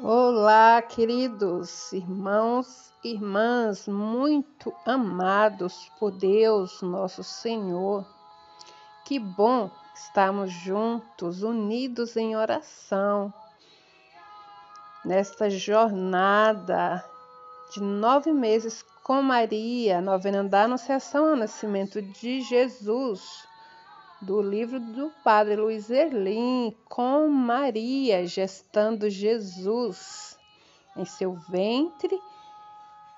Olá, queridos irmãos e irmãs, muito amados por Deus, nosso Senhor. Que bom estarmos juntos, unidos em oração, nesta jornada de nove meses com Maria, novena da Anunciação ao Nascimento de Jesus do livro do Padre Luiz Erlim, com Maria gestando Jesus em seu ventre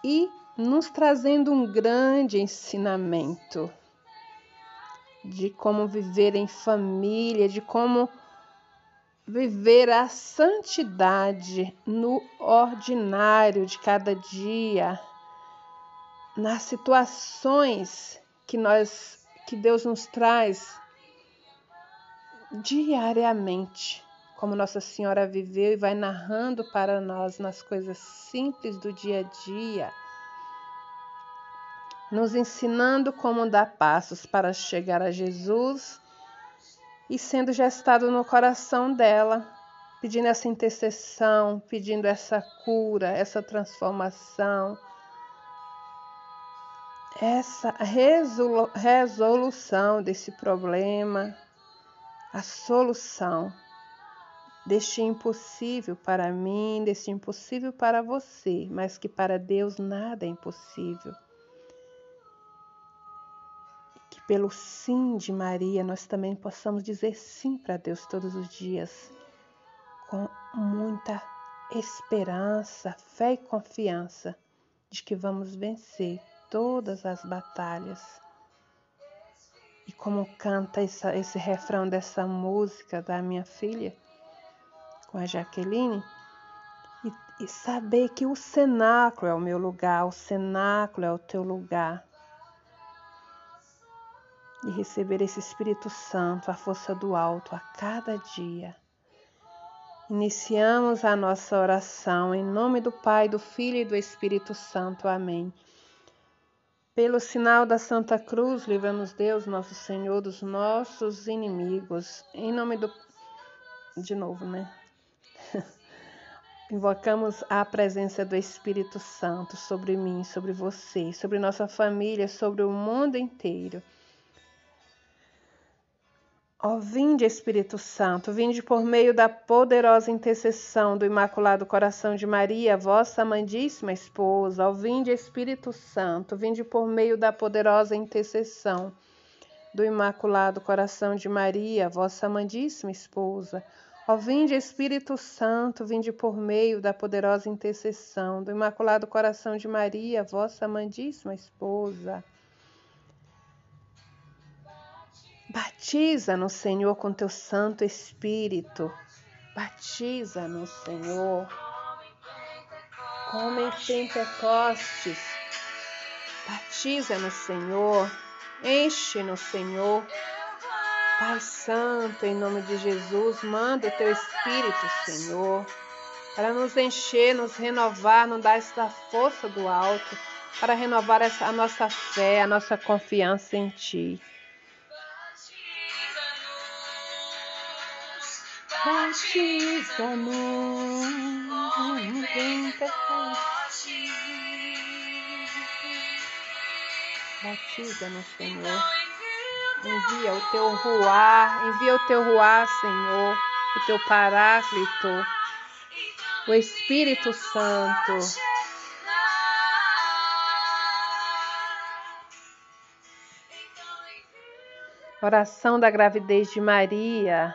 e nos trazendo um grande ensinamento de como viver em família, de como viver a santidade no ordinário de cada dia, nas situações que nós que Deus nos traz diariamente, como Nossa Senhora viveu e vai narrando para nós nas coisas simples do dia a dia, nos ensinando como dar passos para chegar a Jesus e sendo gestado no coração dela, pedindo essa intercessão, pedindo essa cura, essa transformação, essa resolução desse problema a solução deste impossível para mim, deste impossível para você, mas que para Deus nada é impossível. Que pelo sim de Maria nós também possamos dizer sim para Deus todos os dias, com muita esperança, fé e confiança de que vamos vencer todas as batalhas e como canta essa, esse refrão dessa música da minha filha com a Jaqueline, e, e saber que o cenáculo é o meu lugar, o cenáculo é o teu lugar. E receber esse Espírito Santo, a força do alto, a cada dia. Iniciamos a nossa oração em nome do Pai, do Filho e do Espírito Santo. Amém. Pelo sinal da Santa Cruz, livra-nos Deus, nosso Senhor, dos nossos inimigos. Em nome do. De novo, né? Invocamos a presença do Espírito Santo sobre mim, sobre você, sobre nossa família, sobre o mundo inteiro. Ó, vinde Espírito Santo, vinde por meio da poderosa intercessão do Imaculado Coração de Maria, vossa amadíssima esposa. Ó, vinde Espírito Santo, vinde por meio da poderosa intercessão do Imaculado Coração de Maria, vossa amadíssima esposa. Ó, vinde Espírito Santo, vinde por meio da poderosa intercessão do Imaculado Coração de Maria, vossa amadíssima esposa. Batiza no Senhor com teu Santo Espírito. Batiza no Senhor. Como em Pentecostes. Batiza no Senhor. Enche no Senhor. Pai Santo, em nome de Jesus, manda o teu Espírito, Senhor, para nos encher, nos renovar, nos dar essa força do alto, para renovar essa, a nossa fé, a nossa confiança em Ti. Em Pentecoste. Batiza-nos, Senhor. Envia o teu ruar, envia o teu ruar, Senhor, o teu paráclito, o Espírito Santo. Oração da gravidez de Maria.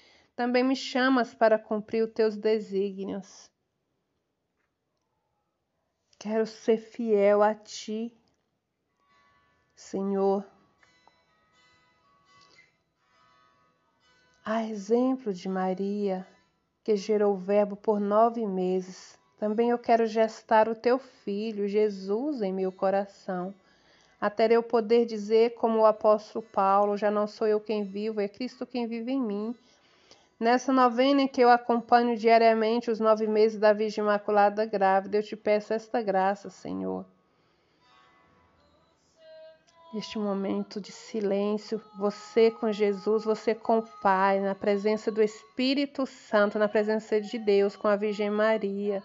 também me chamas para cumprir os teus desígnios. Quero ser fiel a ti, Senhor. A exemplo de Maria, que gerou o Verbo por nove meses, Também eu quero gestar o teu filho, Jesus, em meu coração. Até eu poder dizer, como o apóstolo Paulo: já não sou eu quem vivo, é Cristo quem vive em mim. Nessa novena em que eu acompanho diariamente os nove meses da Virgem Imaculada grávida, eu te peço esta graça, Senhor neste momento de silêncio, você com Jesus, você com o Pai, na presença do Espírito Santo, na presença de Deus, com a Virgem Maria.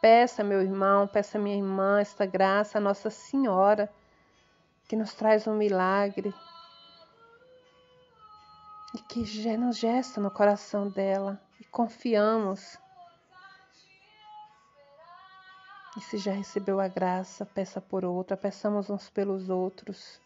Peça, meu irmão, peça, minha irmã, esta graça, Nossa Senhora, que nos traz um milagre e que nos gesta no coração dela e confiamos. E se já recebeu a graça, peça por outra, peçamos uns pelos outros.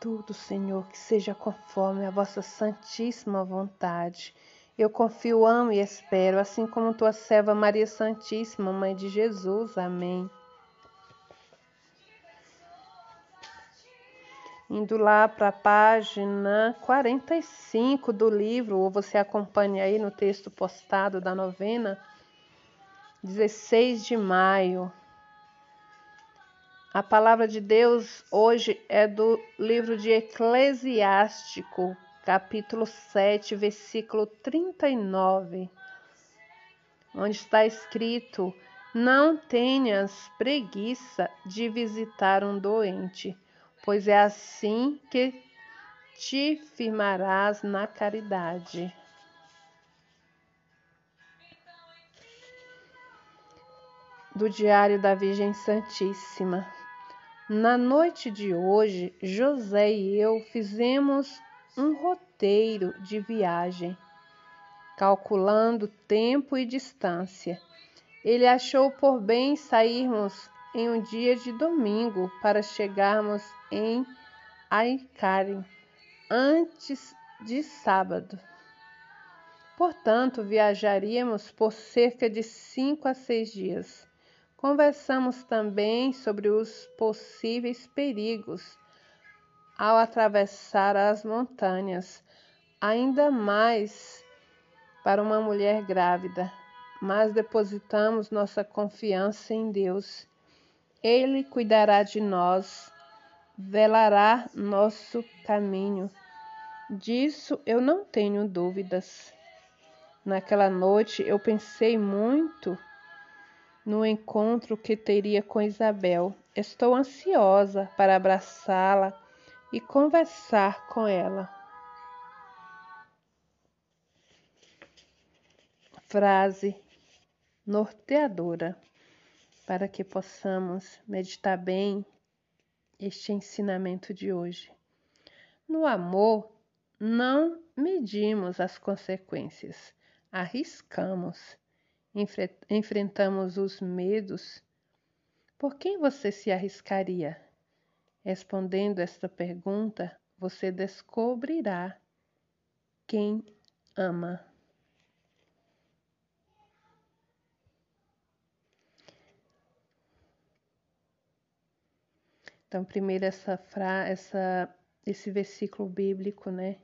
Tudo, Senhor, que seja conforme a vossa santíssima vontade. Eu confio, amo e espero, assim como tua serva Maria Santíssima, Mãe de Jesus. Amém. indo lá para a página 45 do livro, ou você acompanha aí no texto postado da novena, 16 de maio. A palavra de Deus hoje é do livro de Eclesiástico, capítulo 7, versículo 39, onde está escrito: Não tenhas preguiça de visitar um doente pois é assim que te firmarás na caridade. Do Diário da Virgem Santíssima. Na noite de hoje, José e eu fizemos um roteiro de viagem, calculando tempo e distância. Ele achou por bem sairmos em um dia de domingo para chegarmos em Aikari antes de sábado. Portanto, viajaríamos por cerca de cinco a seis dias. Conversamos também sobre os possíveis perigos ao atravessar as montanhas, ainda mais para uma mulher grávida, mas depositamos nossa confiança em Deus ele cuidará de nós, velará nosso caminho. Disso eu não tenho dúvidas. Naquela noite eu pensei muito no encontro que teria com Isabel. Estou ansiosa para abraçá-la e conversar com ela. Frase norteadora para que possamos meditar bem este ensinamento de hoje. No amor, não medimos as consequências, arriscamos, enfre enfrentamos os medos. Por quem você se arriscaria? Respondendo esta pergunta, você descobrirá quem ama. Então, primeiro essa fra essa esse versículo bíblico, né?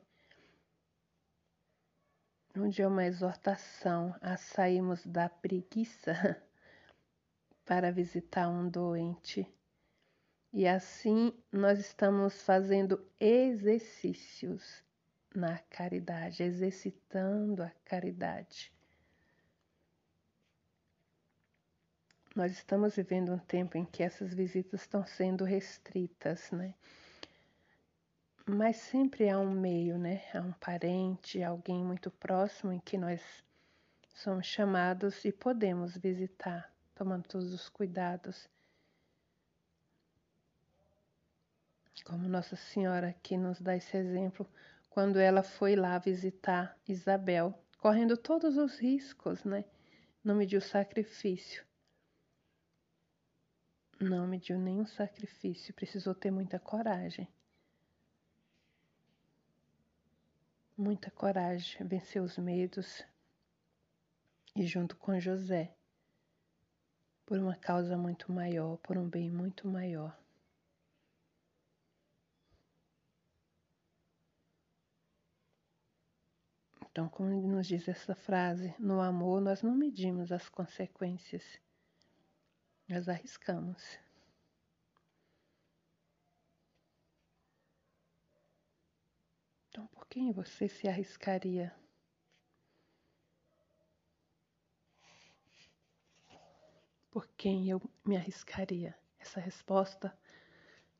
Onde é uma exortação a sairmos da preguiça para visitar um doente. E assim nós estamos fazendo exercícios na caridade, exercitando a caridade. Nós estamos vivendo um tempo em que essas visitas estão sendo restritas, né? Mas sempre há um meio, né? Há um parente, alguém muito próximo em que nós somos chamados e podemos visitar, tomando todos os cuidados. Como Nossa Senhora aqui nos dá esse exemplo, quando ela foi lá visitar Isabel, correndo todos os riscos, né? Não mediu sacrifício não mediu nenhum sacrifício, precisou ter muita coragem. Muita coragem, vencer os medos e, junto com José, por uma causa muito maior, por um bem muito maior. Então, como nos diz essa frase, no amor nós não medimos as consequências, nós arriscamos. Então, por quem você se arriscaria? Por quem eu me arriscaria? Essa resposta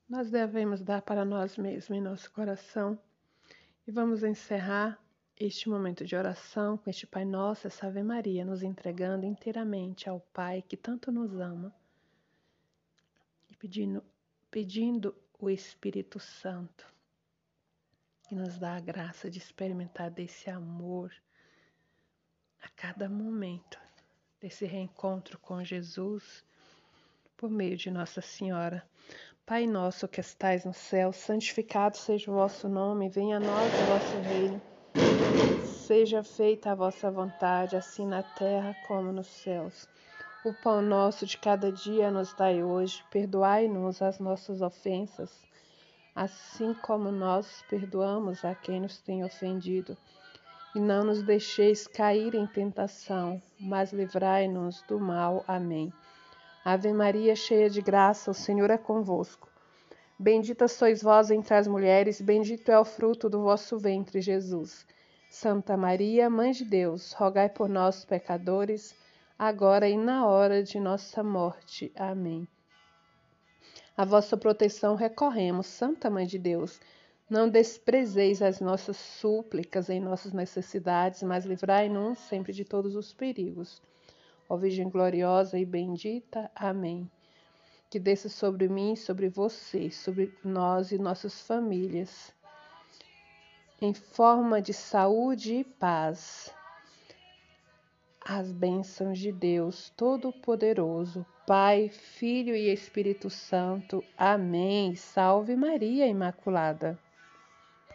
nós devemos dar para nós mesmos em nosso coração. E vamos encerrar este momento de oração com este Pai Nosso, essa Ave Maria, nos entregando inteiramente ao Pai que tanto nos ama e pedindo, pedindo o Espírito Santo que nos dá a graça de experimentar desse amor a cada momento, desse reencontro com Jesus por meio de Nossa Senhora. Pai nosso que estais no céu, santificado seja o vosso nome, venha a nós o vosso reino. Seja feita a vossa vontade, assim na terra como nos céus. O pão nosso de cada dia nos dai hoje, perdoai-nos as nossas ofensas, assim como nós perdoamos a quem nos tem ofendido. E não nos deixeis cair em tentação, mas livrai-nos do mal. Amém. Ave Maria, cheia de graça, o Senhor é convosco. Bendita sois vós entre as mulheres, bendito é o fruto do vosso ventre, Jesus. Santa Maria, Mãe de Deus, rogai por nós, pecadores, agora e na hora de nossa morte. Amém. A vossa proteção recorremos, Santa Mãe de Deus. Não desprezeis as nossas súplicas em nossas necessidades, mas livrai-nos sempre de todos os perigos. Ó Virgem gloriosa e bendita. Amém. Que desça sobre mim, sobre você, sobre nós e nossas famílias em forma de saúde e paz. As bênçãos de Deus Todo-Poderoso, Pai, Filho e Espírito Santo. Amém. Salve Maria Imaculada.